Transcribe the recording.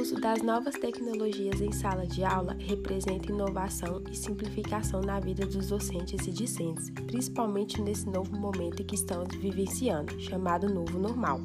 uso das novas tecnologias em sala de aula representa inovação e simplificação na vida dos docentes e discentes, principalmente nesse novo momento que estamos vivenciando, chamado novo normal.